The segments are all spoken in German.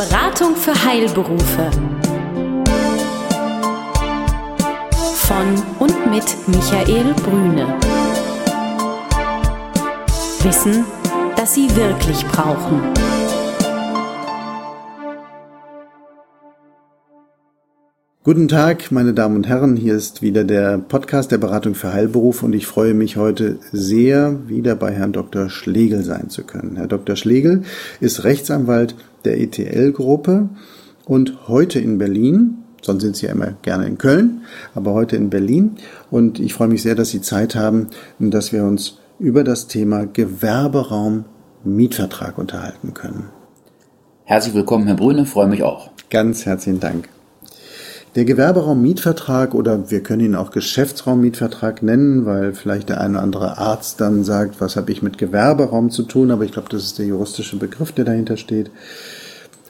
Beratung für Heilberufe. Von und mit Michael Brüne. Wissen, das Sie wirklich brauchen. Guten Tag, meine Damen und Herren. Hier ist wieder der Podcast der Beratung für Heilberuf und ich freue mich heute sehr, wieder bei Herrn Dr. Schlegel sein zu können. Herr Dr. Schlegel ist Rechtsanwalt der ETL-Gruppe und heute in Berlin. Sonst sind Sie ja immer gerne in Köln, aber heute in Berlin. Und ich freue mich sehr, dass Sie Zeit haben und dass wir uns über das Thema Gewerberaum Mietvertrag unterhalten können. Herzlich willkommen, Herr Brüne, freue mich auch. Ganz herzlichen Dank. Der Gewerberaummietvertrag oder wir können ihn auch Geschäftsraummietvertrag nennen, weil vielleicht der eine oder andere Arzt dann sagt, was habe ich mit Gewerberaum zu tun, aber ich glaube, das ist der juristische Begriff, der dahinter steht,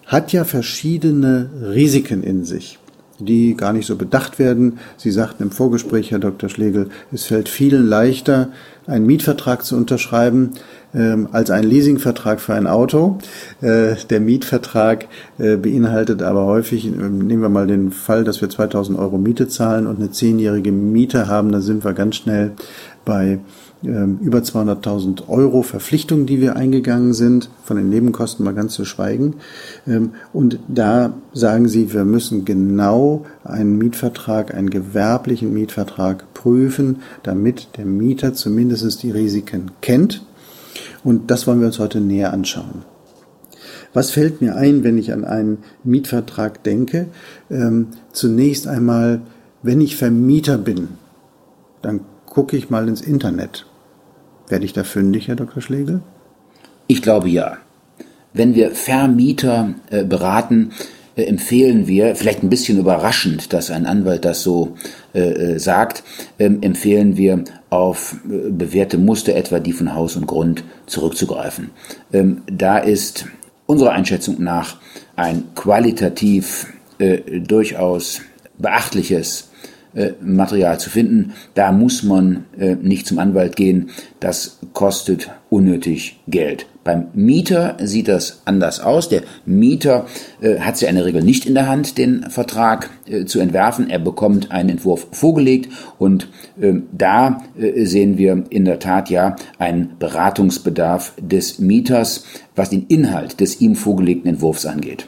hat ja verschiedene Risiken in sich, die gar nicht so bedacht werden. Sie sagten im Vorgespräch, Herr Dr. Schlegel, es fällt vielen leichter, einen Mietvertrag zu unterschreiben, ähm, als ein Leasingvertrag für ein Auto. Äh, der Mietvertrag äh, beinhaltet aber häufig, äh, nehmen wir mal den Fall, dass wir 2000 Euro Miete zahlen und eine zehnjährige Miete haben, da sind wir ganz schnell bei ähm, über 200.000 Euro Verpflichtungen, die wir eingegangen sind, von den Nebenkosten mal ganz zu schweigen. Ähm, und da sagen Sie, wir müssen genau einen Mietvertrag, einen gewerblichen Mietvertrag prüfen, damit der Mieter zumindest die Risiken kennt und das wollen wir uns heute näher anschauen. Was fällt mir ein, wenn ich an einen Mietvertrag denke? Ähm, zunächst einmal, wenn ich Vermieter bin, dann gucke ich mal ins Internet. Werde ich da fündig, Herr Dr. Schlegel? Ich glaube ja. Wenn wir Vermieter äh, beraten, empfehlen wir, vielleicht ein bisschen überraschend, dass ein Anwalt das so äh, äh sagt, ähm, empfehlen wir auf äh, bewährte Muster, etwa die von Haus und Grund, zurückzugreifen. Ähm, da ist unserer Einschätzung nach ein qualitativ äh, durchaus beachtliches äh, Material zu finden. Da muss man äh, nicht zum Anwalt gehen. Das kostet unnötig Geld. Beim Mieter sieht das anders aus. Der Mieter äh, hat sie ja in der Regel nicht in der Hand, den Vertrag äh, zu entwerfen. Er bekommt einen Entwurf vorgelegt und ähm, da äh, sehen wir in der Tat ja einen Beratungsbedarf des Mieters, was den Inhalt des ihm vorgelegten Entwurfs angeht.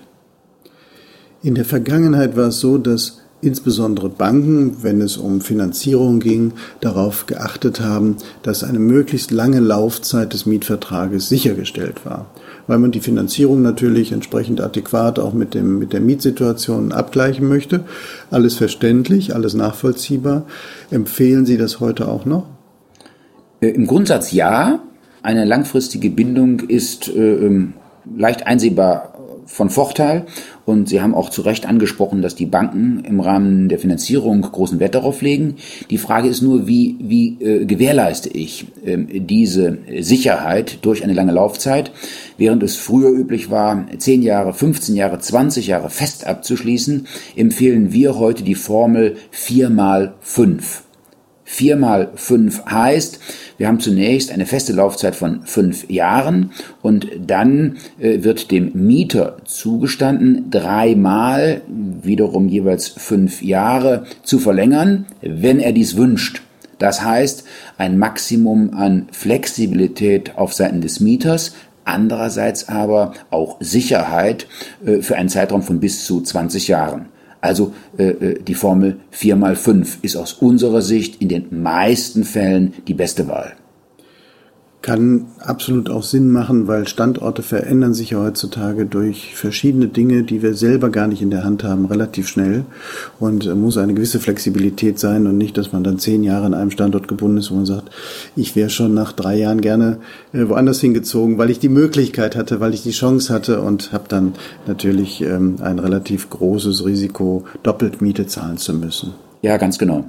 In der Vergangenheit war es so, dass insbesondere Banken, wenn es um Finanzierung ging, darauf geachtet haben, dass eine möglichst lange Laufzeit des Mietvertrages sichergestellt war. Weil man die Finanzierung natürlich entsprechend adäquat auch mit, dem, mit der Mietsituation abgleichen möchte. Alles verständlich, alles nachvollziehbar. Empfehlen Sie das heute auch noch? Äh, Im Grundsatz ja. Eine langfristige Bindung ist äh, ähm, leicht einsehbar von Vorteil. Und Sie haben auch zu Recht angesprochen, dass die Banken im Rahmen der Finanzierung großen Wert darauf legen. Die Frage ist nur, wie, wie äh, gewährleiste ich äh, diese Sicherheit durch eine lange Laufzeit, während es früher üblich war, 10 Jahre, 15 Jahre, 20 Jahre fest abzuschließen, empfehlen wir heute die Formel 4 mal 5. 4 mal 5 heißt, wir haben zunächst eine feste Laufzeit von fünf Jahren und dann äh, wird dem Mieter zugestanden, dreimal wiederum jeweils fünf Jahre zu verlängern, wenn er dies wünscht. Das heißt, ein Maximum an Flexibilität auf Seiten des Mieters, andererseits aber auch Sicherheit äh, für einen Zeitraum von bis zu 20 Jahren. Also äh, äh, die Formel 4 mal 5 ist aus unserer Sicht in den meisten Fällen die beste Wahl kann absolut auch Sinn machen, weil Standorte verändern sich ja heutzutage durch verschiedene Dinge, die wir selber gar nicht in der Hand haben, relativ schnell. Und äh, muss eine gewisse Flexibilität sein und nicht, dass man dann zehn Jahre an einem Standort gebunden ist, wo man sagt, ich wäre schon nach drei Jahren gerne äh, woanders hingezogen, weil ich die Möglichkeit hatte, weil ich die Chance hatte und habe dann natürlich ähm, ein relativ großes Risiko, doppelt Miete zahlen zu müssen. Ja, ganz genau.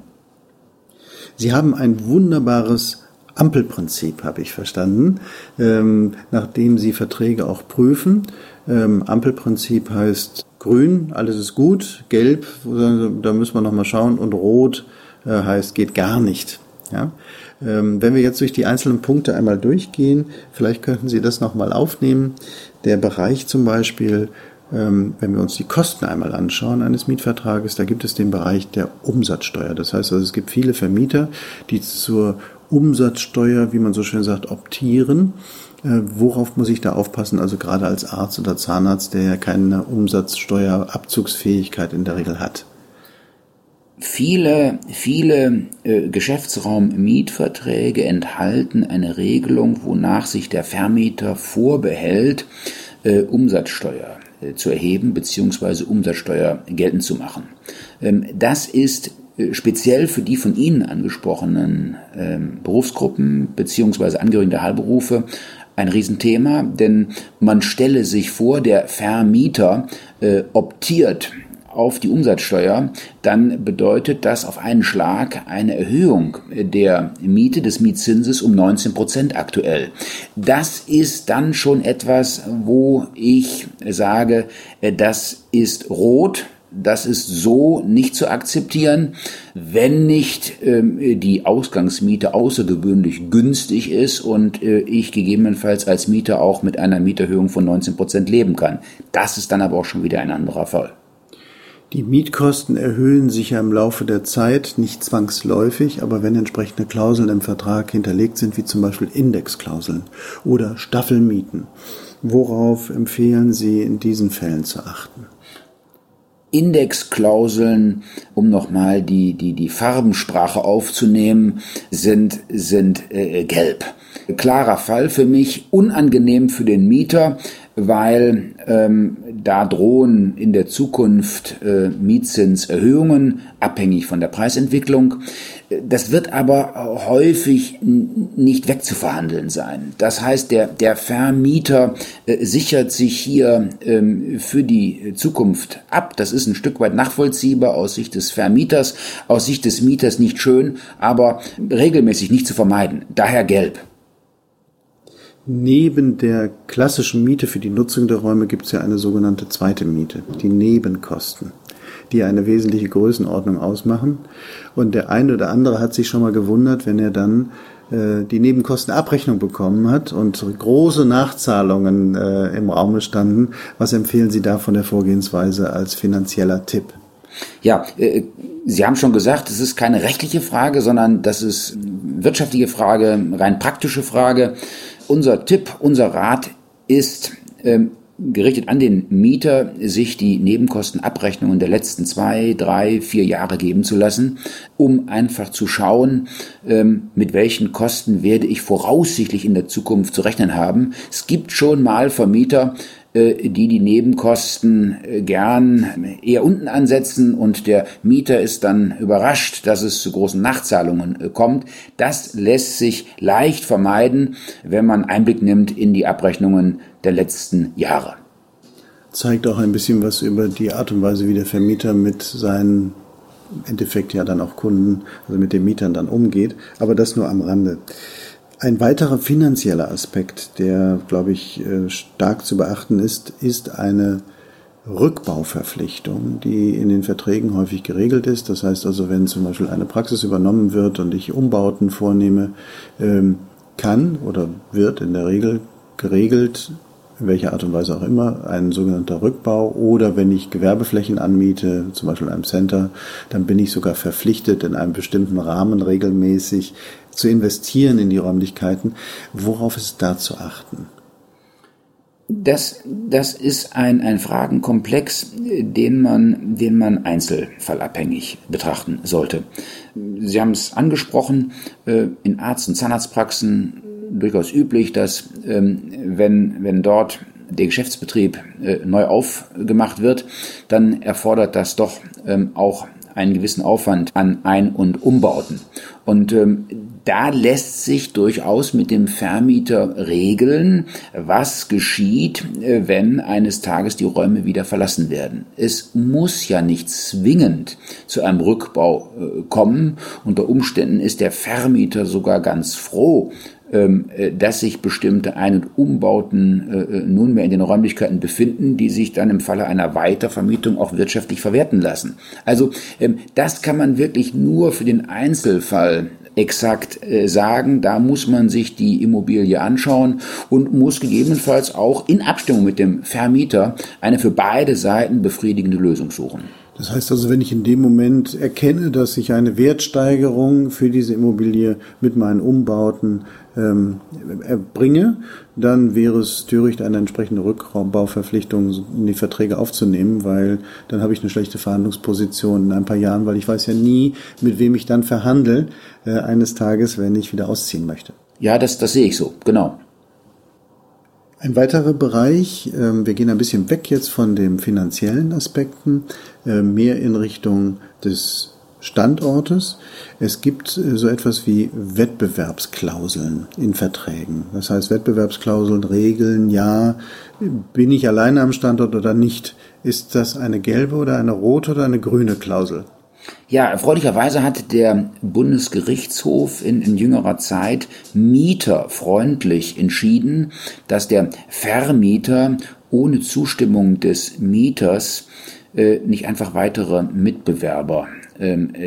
Sie haben ein wunderbares Ampelprinzip, habe ich verstanden, ähm, nachdem Sie Verträge auch prüfen. Ähm, Ampelprinzip heißt grün, alles ist gut, gelb, da müssen wir nochmal schauen, und rot äh, heißt geht gar nicht. Ja? Ähm, wenn wir jetzt durch die einzelnen Punkte einmal durchgehen, vielleicht könnten Sie das nochmal aufnehmen. Der Bereich zum Beispiel Ähm, wenn wir uns die Kosten einmal anschauen eines Mietvertrages, da gibt es den Bereich der Umsatzsteuer. Das heißt also, es gibt viele Vermieter, die zur Umsatzsteuer, wie man so schön sagt, optieren. Äh, worauf muss ich da aufpassen? Also gerade als Arzt oder Zahnarzt, der ja keine Umsatzsteuerabzugsfähigkeit in der Regel hat. Viele, viele äh, Geschäftsraum-Mietverträge enthalten eine Regelung, wonach sich der Vermieter vorbehält, äh, Umsatzsteuer äh, zu erheben bzw. Umsatzsteuer geltend zu machen. Ähm, das ist speziell für die von Ihnen angesprochenen ähm, Berufsgruppen bzw. Angehörigen der Heilberufe ein Riesenthema, denn man stelle sich vor, der Vermieter äh, optiert auf die Umsatzsteuer, dann bedeutet das auf einen Schlag eine Erhöhung der Miete des Mietzinses um 19 Prozent aktuell. Das ist dann schon etwas, wo ich sage, das ist rot, das ist so nicht zu akzeptieren, wenn nicht ähm, die Ausgangsmiete außergewöhnlich günstig ist und äh, ich gegebenenfalls als Mieter auch mit einer Mieterhöhung von 19 Prozent leben kann. Das ist dann aber auch schon wieder ein anderer Fall. Die Mietkosten erhöhen sich ja im Laufe der Zeit, nicht zwangsläufig, aber wenn entsprechende Klauseln im Vertrag hinterlegt sind, wie zum Beispiel Indexklauseln oder Staffelmieten, worauf empfehlen Sie in diesen Fällen zu achten? Indexklauseln, um nochmal die, die, die Farbensprache aufzunehmen, sind, sind äh, gelb. Klarer Fall für mich, unangenehm für den Mieter, weil ähm, da drohen in der Zukunft äh, Mietzinserhöhungen, abhängig von der Preisentwicklung. Das wird aber häufig nicht wegzuverhandeln sein. Das heißt, der, der Vermieter äh, sichert sich hier ähm, für die Zukunft ab. Das ist ein Stück weit nachvollziehbar aus Sicht des Vermieters, aus Sicht des Mieters nicht schön, aber regelmäßig nicht zu vermeiden. Daher gelb. Neben der klassischen Miete für die Nutzung der Räume gibt es ja eine sogenannte zweite Miete, die Nebenkosten, die eine wesentliche Größenordnung ausmachen. Und der eine oder andere hat sich schon mal gewundert, wenn er dann äh, die Nebenkostenabrechnung bekommen hat und große Nachzahlungen äh, im Raum standen. Was empfehlen Sie da von der Vorgehensweise als finanzieller Tipp? Ja, äh, Sie haben schon gesagt, es ist keine rechtliche Frage, sondern das ist wirtschaftliche Frage, rein praktische Frage. Unser Tipp, unser Rat ist, ähm, gerichtet an den Mieter, sich die Nebenkostenabrechnungen der letzten zwei, drei, vier Jahre geben zu lassen, um einfach zu schauen, ähm, mit welchen Kosten werde ich voraussichtlich in der Zukunft zu rechnen haben. Es gibt schon mal Vermieter, die die Nebenkosten äh, gern eher unten ansetzen und der Mieter ist dann überrascht, dass es zu großen Nachzahlungen äh, kommt. Das lässt sich leicht vermeiden, wenn man Einblick nimmt in die Abrechnungen der letzten Jahre. Zeigt auch ein bisschen was über die Art und Weise, wie der Vermieter mit seinen im Endeffekt ja dann auch Kunden, also mit den Mietern dann umgeht, aber das nur am Rande. Ein weiterer finanzieller Aspekt, der, glaube ich, äh, stark zu beachten ist, ist eine Rückbauverpflichtung, die in den Verträgen häufig geregelt ist. Das heißt also, wenn zum Beispiel eine Praxis übernommen wird und ich Umbauten vornehme, ähm, kann oder wird in der Regel geregelt, in welcher Art und Weise auch immer, ein sogenannter Rückbau oder wenn ich Gewerbeflächen anmiete, zum Beispiel in einem Center, dann bin ich sogar verpflichtet, in einem bestimmten Rahmen regelmäßig zu investieren in die Räumlichkeiten. Worauf ist da zu achten? Das, das ist ein, ein Fragenkomplex, den man, den man einzelfallabhängig betrachten sollte. Sie haben es angesprochen, äh, in Arzt- und Zahnarztpraxen durchaus üblich, dass ähm, wenn, wenn dort der Geschäftsbetrieb äh, neu aufgemacht wird, dann erfordert das doch ähm, auch einen gewissen Aufwand an Ein- und Umbauten. Und ähm, da lässt sich durchaus mit dem Vermieter regeln, was geschieht, äh, wenn eines Tages die Räume wieder verlassen werden. Es muss ja nicht zwingend zu einem Rückbau äh, kommen. Unter Umständen ist der Vermieter sogar ganz froh, dass sich bestimmte Ein- und Umbauten nunmehr in den Räumlichkeiten befinden, die sich dann im Falle einer Weitervermietung auch wirtschaftlich verwerten lassen. Also ähm, das kann man wirklich nur für den Einzelfall exakt äh, sagen. Da muss man sich die Immobilie anschauen und muss gegebenenfalls auch in Abstimmung mit dem Vermieter eine für beide Seiten befriedigende Lösung suchen. Das heißt also, wenn ich in dem Moment erkenne, dass ich eine Wertsteigerung für diese Immobilie mit meinen Umbauten ähm, erbringe, dann wäre es töricht, eine entsprechende Rückbauverpflichtung in die Verträge aufzunehmen, weil dann habe ich eine schlechte Verhandlungsposition in ein paar Jahren, weil ich weiß ja nie, mit wem ich dann verhandle äh, eines Tages, wenn ich wieder ausziehen möchte. Ja, das, das sehe ich so, genau. Ein weiterer Bereich, ähm, wir gehen ein bisschen weg jetzt von den finanziellen Aspekten, äh, mehr in Richtung des Standortes. Es gibt äh, so etwas wie Wettbewerbsklauseln in Verträgen. Das heißt, Wettbewerbsklauseln regeln, ja, bin ich alleine am Standort oder nicht? Ist das eine gelbe oder eine rote oder eine grüne Klausel? Ja, erfreulicherweise hat der Bundesgerichtshof in, in jüngerer Zeit mieterfreundlich entschieden, dass der Vermieter ohne Zustimmung des Mieters äh, nicht einfach weitere Mitbewerber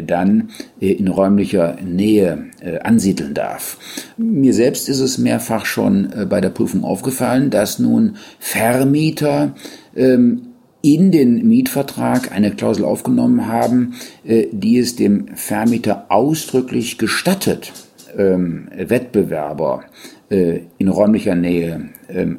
dann äh, in räumlicher Nähe äh, ansiedeln darf. Mir selbst ist es mehrfach schon äh, bei der Prüfung aufgefallen, dass nun Vermieter ähm, in den Mietvertrag eine Klausel aufgenommen haben, die es dem Vermieter ausdrücklich gestattet, ähm, Wettbewerber in räumlicher Nähe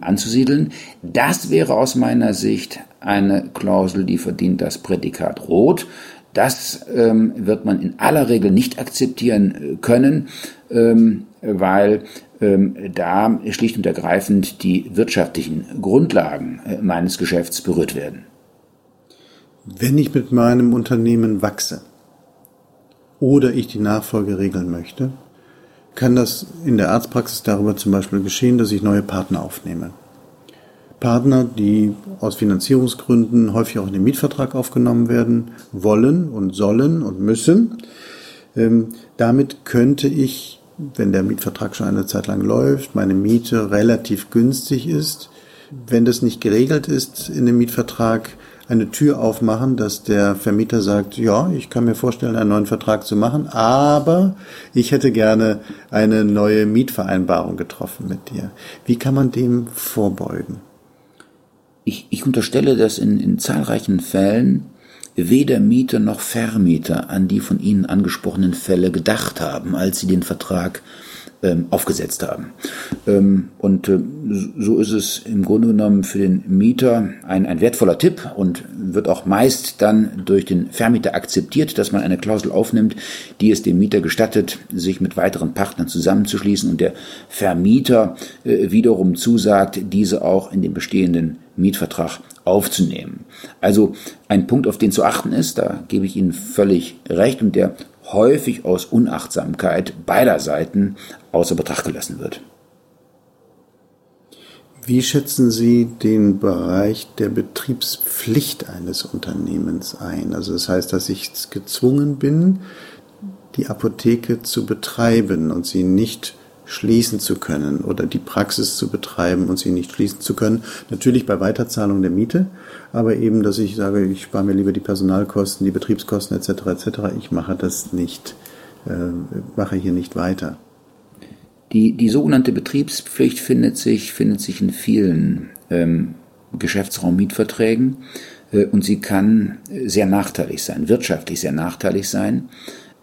anzusiedeln. Das wäre aus meiner Sicht eine Klausel, die verdient das Prädikat Rot. Das ähm, wird man in aller Regel nicht akzeptieren äh, können, ähm, weil ähm, da schlicht und ergreifend die wirtschaftlichen Grundlagen äh, meines Geschäfts berührt werden. Wenn ich mit meinem Unternehmen wachse oder ich die Nachfolge regeln möchte, kann das in der Arztpraxis darüber zum Beispiel geschehen, dass ich neue Partner aufnehme. Partner, die aus Finanzierungsgründen häufig auch in den Mietvertrag aufgenommen werden wollen und sollen und müssen. Ähm, damit könnte ich, wenn der Mietvertrag schon eine Zeit lang läuft, meine Miete relativ günstig ist, wenn das nicht geregelt ist in dem Mietvertrag, eine Tür aufmachen, dass der Vermieter sagt, ja, ich kann mir vorstellen, einen neuen Vertrag zu machen, aber ich hätte gerne eine neue Mietvereinbarung getroffen mit dir. Wie kann man dem vorbeugen? Ich, ich unterstelle, dass in, in zahlreichen Fällen weder Mieter noch Vermieter an die von Ihnen angesprochenen Fälle gedacht haben, als sie den Vertrag ähm, aufgesetzt haben. Ähm, und äh, so ist es im Grunde genommen für den Mieter ein, ein wertvoller Tipp und wird auch meist dann durch den Vermieter akzeptiert, dass man eine Klausel aufnimmt, die es dem Mieter gestattet, sich mit weiteren Partnern zusammenzuschließen und der Vermieter äh, wiederum zusagt, diese auch in den bestehenden Mietvertrag aufzunehmen. Also ein Punkt, auf den zu achten ist, da gebe ich Ihnen völlig recht und der häufig aus Unachtsamkeit beider Seiten außer Betracht gelassen wird. Wie schätzen Sie den Bereich der Betriebspflicht eines Unternehmens ein? Also das heißt, dass ich gezwungen bin, die Apotheke zu betreiben und sie nicht schließen zu können oder die Praxis zu betreiben und sie nicht schließen zu können. Natürlich bei Weiterzahlung der Miete, aber eben, dass ich sage, ich spare mir lieber die Personalkosten, die Betriebskosten etc. etc. Ich mache das nicht, äh, mache hier nicht weiter. Die, die sogenannte Betriebspflicht findet sich, findet sich in vielen ähm, Geschäftsraummietverträgen äh, und sie kann sehr nachteilig sein, wirtschaftlich sehr nachteilig sein.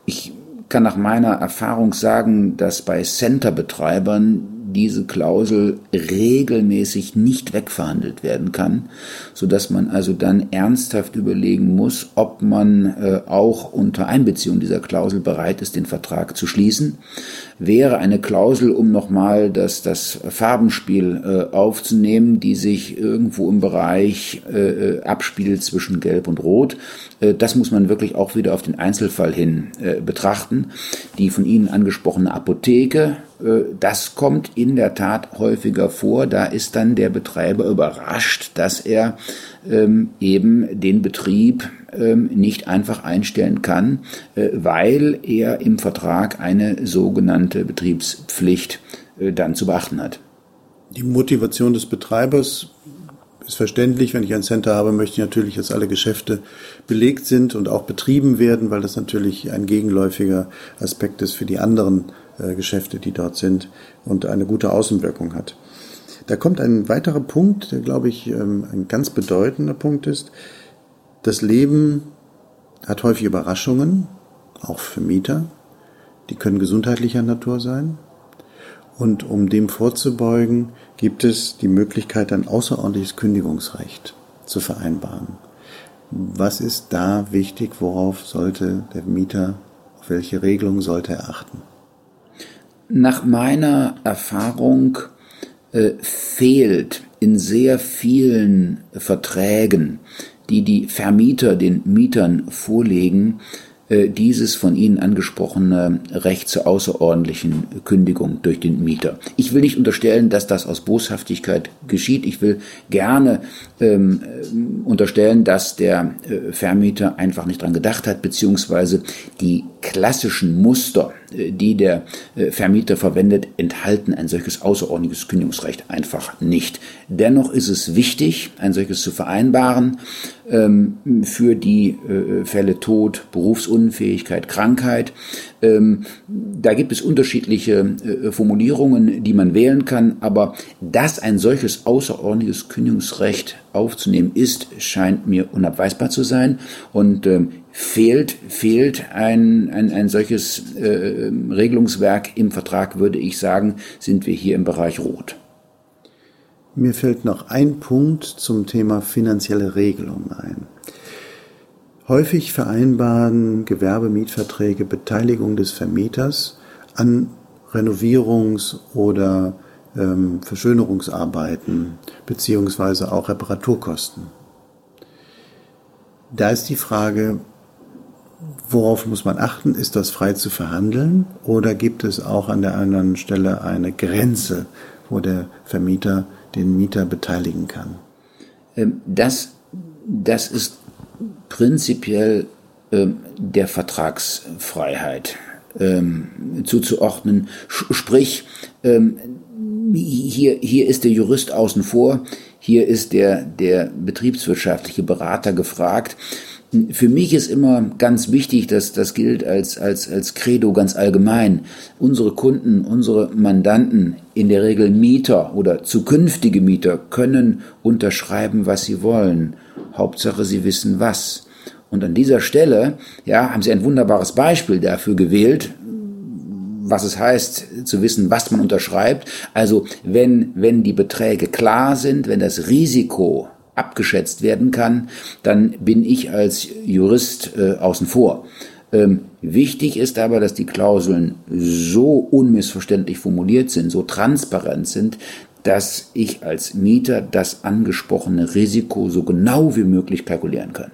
Ich kann nach meiner Erfahrung sagen, dass bei Centerbetreibern diese Klausel regelmäßig nicht wegverhandelt werden kann, so dass man also dann ernsthaft überlegen muss, ob man äh, auch unter Einbeziehung dieser Klausel bereit ist, den Vertrag zu schließen. Wäre eine Klausel, um nochmal das, das Farbenspiel äh, aufzunehmen, die sich irgendwo im Bereich äh, abspielt zwischen Gelb und Rot. Äh, das muss man wirklich auch wieder auf den Einzelfall hin äh, betrachten. Die von Ihnen angesprochene Apotheke, äh, das kommt in der Tat häufiger vor. Da ist dann der Betreiber überrascht, dass er ähm, eben den Betrieb ähm, nicht einfach einstellen kann, weil er im Vertrag eine sogenannte Betriebspflicht dann zu beachten hat. Die Motivation des Betreibers ist verständlich, wenn ich ein Center habe, möchte ich natürlich, dass alle Geschäfte belegt sind und auch betrieben werden, weil das natürlich ein gegenläufiger Aspekt ist für die anderen äh, Geschäfte, die dort sind und eine gute Außenwirkung hat. Da kommt ein weiterer Punkt, der, glaube ich, ähm, ein ganz bedeutender Punkt ist. Das Leben hat häufig Überraschungen, auch für Mieter. Die können gesundheitlicher Natur sein. Und um dem vorzubeugen, gibt es die Möglichkeit, ein außerordentliches Kündigungsrecht zu vereinbaren. Was ist da wichtig? Worauf sollte der Mieter, auf welche Regelung sollte er achten? Nach meiner Erfahrung äh, fehlt in sehr vielen Verträgen, die die Vermieter den Mietern vorlegen, dieses von Ihnen angesprochene Recht zur außerordentlichen Kündigung durch den Mieter. Ich will nicht unterstellen, dass das aus Boshaftigkeit geschieht. Ich will gerne ähm, unterstellen, dass der äh, Vermieter einfach nicht dran gedacht hat, beziehungsweise die klassischen Muster, äh, die der äh, Vermieter verwendet, enthalten ein solches außerordentliches Kündigungsrecht einfach nicht. Dennoch ist es wichtig, ein solches zu vereinbaren ähm, für die äh, Fälle Tod, Berufsunfähigkeit, Krankheit. Ähm, da gibt es unterschiedliche Formulierungen, die man wählen kann, aber dass ein solches außerordentliches Kündigungsrecht aufzunehmen ist, scheint mir unabweisbar zu sein und ähm, fehlt, fehlt ein, ein, ein solches äh, Regelungswerk im Vertrag, würde ich sagen, sind wir hier im Bereich Rot. Mir fällt noch ein Punkt zum Thema finanzielle Regelung ein. Häufig vereinbaren Gewerbemietverträge Beteiligung des Vermieters an Renovierungs- oder ähm, Verschönerungsarbeiten beziehungsweise auch Reparaturkosten. Da ist die Frage, Worauf muss man achten? Ist das frei zu verhandeln oder gibt es auch an der anderen Stelle eine Grenze, wo der Vermieter den Mieter beteiligen kann? Ähm, das, das ist prinzipiell ähm, der Vertragsfreiheit ähm, zuzuordnen. Sprich, hier, hier ist der Jurist außen vor, hier ist der, der betriebswirtschaftliche Berater gefragt. Für mich ist immer ganz wichtig, dass das gilt als, als, als Credo ganz allgemein. Unsere Kunden, unsere Mandanten, in der Regel Mieter oder zukünftige Mieter, können unterschreiben, was sie wollen. Hauptsache, sie wissen was. Und an dieser Stelle, ja, haben Sie ein wunderbares Beispiel dafür gewählt, was es heißt, zu wissen, was man unterschreibt. Also, wenn, wenn die Beträge klar sind, wenn das Risiko abgeschätzt werden kann, dann bin ich als Jurist äh, außen vor. Ähm, wichtig ist aber, dass die Klauseln so unmissverständlich formuliert sind, so transparent sind, dass ich als Mieter das angesprochene Risiko so genau wie möglich kalkulieren kann.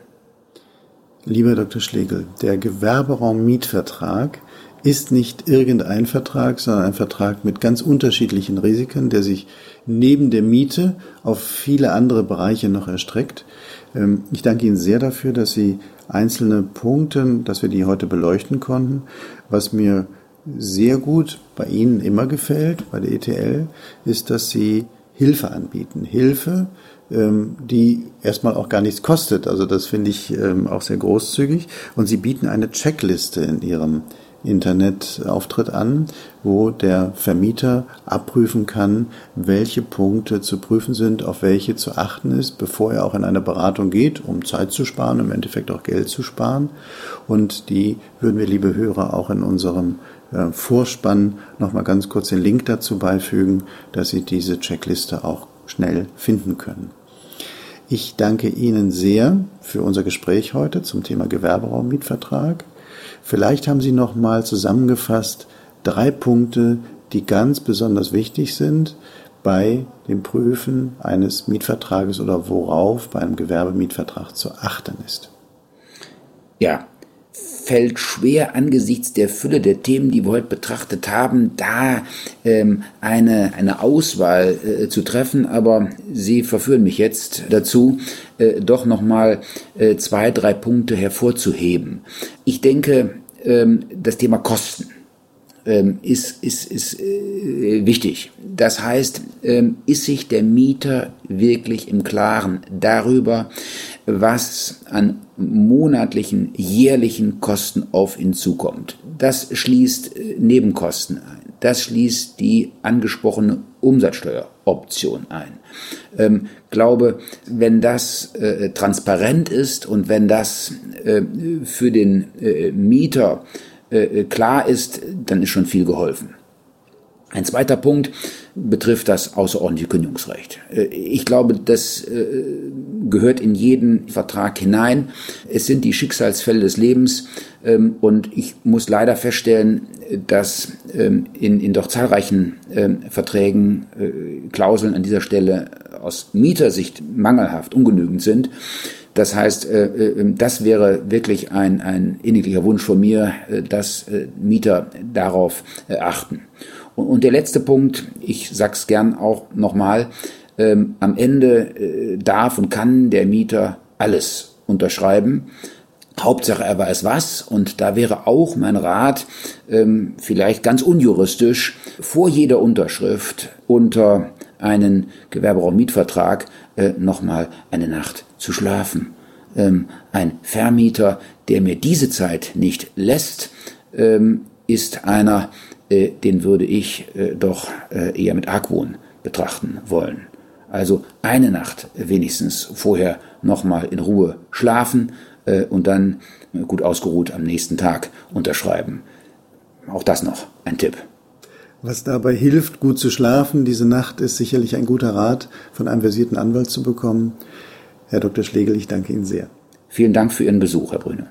Lieber Dr. Schlegel, der Gewerberaum-Mietvertrag ist nicht irgendein Vertrag, sondern ein Vertrag mit ganz unterschiedlichen Risiken, der sich neben der Miete auf viele andere Bereiche noch erstreckt. Ähm, ich danke Ihnen sehr dafür, dass Sie einzelne Punkte, dass wir die heute beleuchten konnten. Was mir sehr gut bei Ihnen immer gefällt, bei der ETL, ist, dass Sie Hilfe anbieten. Hilfe, ähm, die erstmal auch gar nichts kostet. Also das finde ich ähm, auch sehr großzügig. Und Sie bieten eine Checkliste in Ihrem Internetauftritt an, wo der Vermieter abprüfen kann, welche Punkte zu prüfen sind, auf welche zu achten ist, bevor er auch in eine Beratung geht, um Zeit zu sparen, im Endeffekt auch Geld zu sparen. Und die würden wir, liebe Hörer, auch in unserem äh, Vorspann nochmal ganz kurz den Link dazu beifügen, dass Sie diese Checkliste auch schnell finden können. Ich danke Ihnen sehr für unser Gespräch heute zum Thema Gewerberaummietvertrag. Vielleicht haben Sie noch mal zusammengefasst drei Punkte, die ganz besonders wichtig sind bei dem Prüfen eines Mietvertrages oder worauf bei einem Gewerbemietvertrag zu achten ist. Ja, fällt schwer angesichts der Fülle der Themen, die wir heute betrachtet haben, da ähm, eine, eine Auswahl äh, zu treffen. Aber Sie verführen mich jetzt dazu, äh, doch nochmal äh, zwei, drei Punkte hervorzuheben. Ich denke, ähm, das Thema Kosten ähm, ist, ist, ist äh, wichtig. Das heißt, ähm, ist sich der Mieter wirklich im Klaren darüber, was an monatlichen, jährlichen Kosten auf ihn zukommt. Das schließt äh, Nebenkosten ein. Das schließt die angesprochene Umsatzsteueroption ein. Ähm, glaube, wenn das äh, transparent ist und wenn das äh, für den äh, Mieter äh, klar ist, dann ist schon viel geholfen. Ein zweiter Punkt betrifft das außerordentliche Kündigungsrecht. Äh, ich glaube, das äh, gehört in jeden Vertrag hinein. Es sind die Schicksalsfälle des Lebens ähm, und ich muss leider feststellen, dass ähm, in, in doch zahlreichen ähm, Verträgen Klauseln an dieser Stelle aus Mietersicht mangelhaft, ungenügend sind. Das heißt, äh, äh, das wäre wirklich ein, ein inniglicher Wunsch von mir, äh, dass Mieter darauf achten. Und der letzte Punkt, ich sag's gern auch nochmal, ähm, am Ende darf und kann der Mieter alles unterschreiben. Hauptsache er weiß was und da wäre auch mein Rat, ähm, vielleicht ganz unjuristisch, vor jeder Unterschrift unter einen Gewerberaummietvertrag äh, nochmal eine Nacht zu schlafen. Ähm, ein Vermieter, der mir diese Zeit nicht lässt, ähm, ist einer, äh, den würde ich äh, doch äh, eher mit Argwohn betrachten wollen. Also eine Nacht wenigstens vorher nochmal in Ruhe schlafen äh, und dann gut ausgeruht am nächsten Tag unterschreiben. Auch das noch ein Tipp. Was dabei hilft, gut zu schlafen, diese Nacht ist sicherlich ein guter Rat von einem versierten Anwalt zu bekommen. Herr Dr. Schlegel, ich danke Ihnen sehr. Vielen Dank für Ihren Besuch, Herr Brüne.